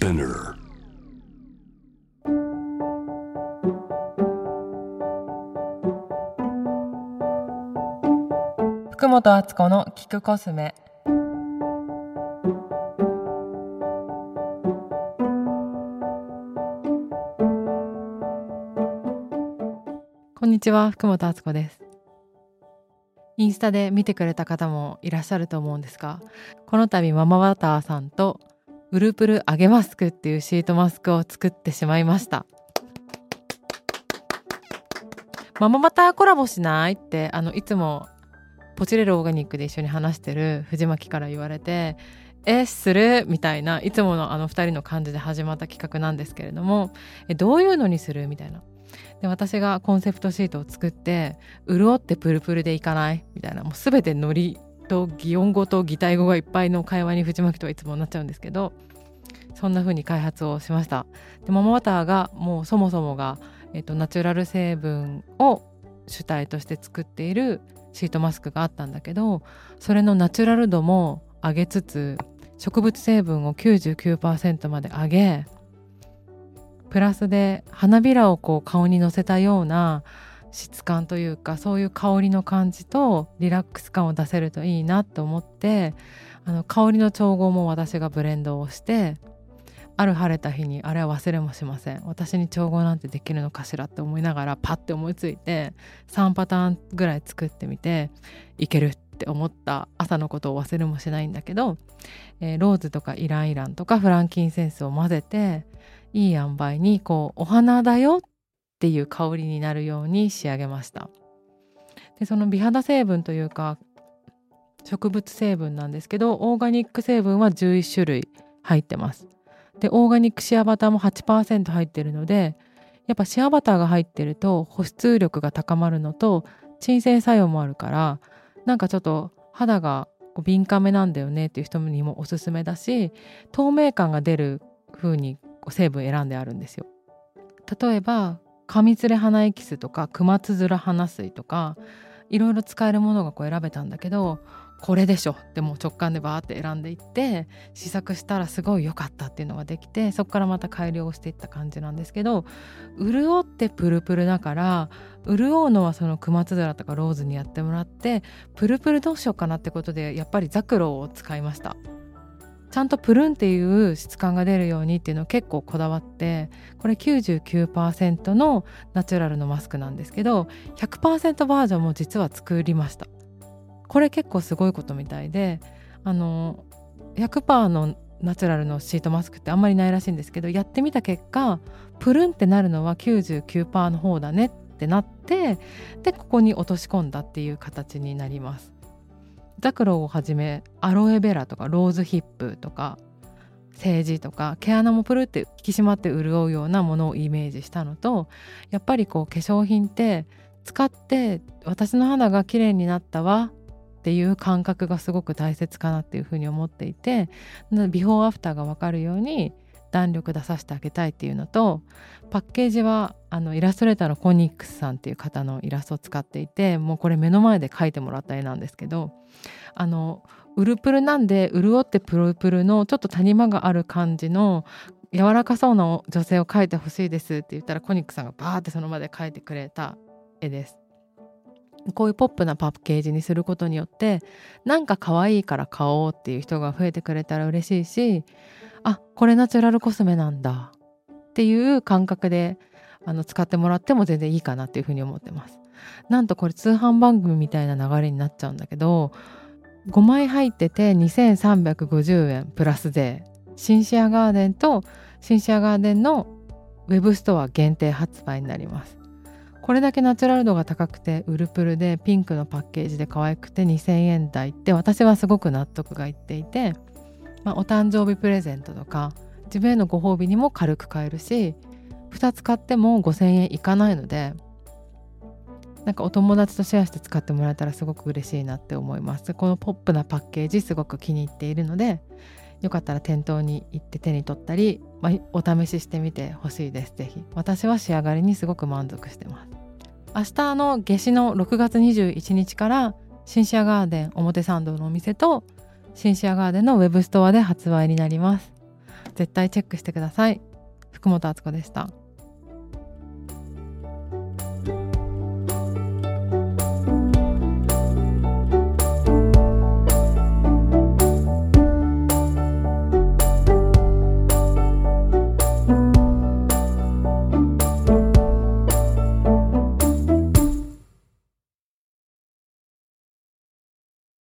Spinner. 福本敦子の聞くコスメこんにちは福本敦子ですインスタで見てくれた方もいらっしゃると思うんですがこの度ママバターさんとウルプル揚げマスクっていうシートマスクを作ってしまいました。ママバターコラボしないってあのいつもポチレルオーガニックで一緒に話してる藤巻から言われてえする？みたいないつものあの2人の感じで始まった企画なんですけれどもえどういうのにする？みたいな。で私がコンセプトシートを作って潤ってプルプルでいかない？みたいなもう全てノリと擬音語と擬態語がいっぱいの会話に藤巻とはいつもなっちゃうんですけどそんな風に開発をしました。でママバターがもうそもそもが、えっと、ナチュラル成分を主体として作っているシートマスクがあったんだけどそれのナチュラル度も上げつつ植物成分を99%まで上げプラスで花びらをこう顔にのせたような質感というかそういう香りの感じとリラックス感を出せるといいなと思ってあの香りの調合も私がブレンドをしてある晴れた日にあれは忘れもしません。私に調合なんてできるのかしらって思いながらパッて思いついて3パターンぐらい作ってみていけるって思った朝のことを忘れもしないんだけど、えー、ローズとかイランイランとかフランキンセンスを混ぜていい塩梅にこうお花だよっていう香りになるように仕上げましたでその美肌成分というか植物成分なんですけどオーガニック成分は11種類入ってますでオーガニックシアバターも8%入ってるのでやっぱシアバターが入ってると保湿力が高まるのと鎮静作用もあるからなんかちょっと肌が敏感めなんだよねっていう人にもおすすめだし透明感が出る風に成分選んであるんですよ。例えばカミツレ花エキスとかクマツヅラ花水とかいろいろ使えるものがこう選べたんだけどこれでしょってもう直感でバーって選んでいって試作したらすごい良かったっていうのができてそこからまた改良していった感じなんですけど潤ってプルプルだから潤うのはそのクマツヅラとかローズにやってもらってプルプルどうしようかなってことでやっぱりザクロを使いました。ちゃんとプルンっていう質感が出るようにっていうのを結構こだわってこれ99%のナチュラルのマスクなんですけど100%バージョンも実は作りました。これ結構すごいことみたいであの100%のナチュラルのシートマスクってあんまりないらしいんですけどやってみた結果プルンってなるのは99%の方だねってなってでここに落とし込んだっていう形になります。ザクロをはじめアロエベラとかローズヒップとかセージとか毛穴もプルって引き締まって潤うようなものをイメージしたのとやっぱりこう化粧品って使って私の肌が綺麗になったわっていう感覚がすごく大切かなっていうふうに思っていてビフォーアフターが分かるように弾力出させてあげたいっていうのとパッケージはあのイラストレーターのコニックスさんっていう方のイラストを使っていてもうこれ目の前で描いてもらった絵なんですけどあのウルプルなんで潤ってプルプルのちょっと谷間がある感じの柔らかそうな女性を描いてほしいですって言ったらコニックさんがバーってその場で描いてくれた絵です。こういうポップなパッケージにすることによってなんか可愛いから買おうっていう人が増えてくれたら嬉しいしあこれナチュラルコスメなんだ。っていう感覚であの使ってもらっても全然いいかなっていうふうに思ってます。なんとこれ通販番組みたいな流れになっちゃうんだけど5枚入ってて2350円プラス税。シンシアガーデンとシンシアガーデンのウェブストア限定発売になります。これだけナチュラル度が高くてウルプルでピンクのパッケージで可愛くて2000円台って私はすごく納得がいっていて、まあ、お誕生日プレゼントとか自分へのご褒美にも軽く買えるし2つ買っても5000円いかないのでなんかお友達とシェアして使ってもらえたらすごく嬉しいなって思います。このポップなパッケージすごく気に入っているのでよかったら店頭に行って手に取ったり、まあ、お試ししてみてほしいです。ぜひ。私は仕上がりにすごく満足してます。明日の夏至の6月21日からシンシアガーデン表参道のお店とシンシアガーデンのウェブストアで発売になります。絶対チェックしてください。福本敦子でした。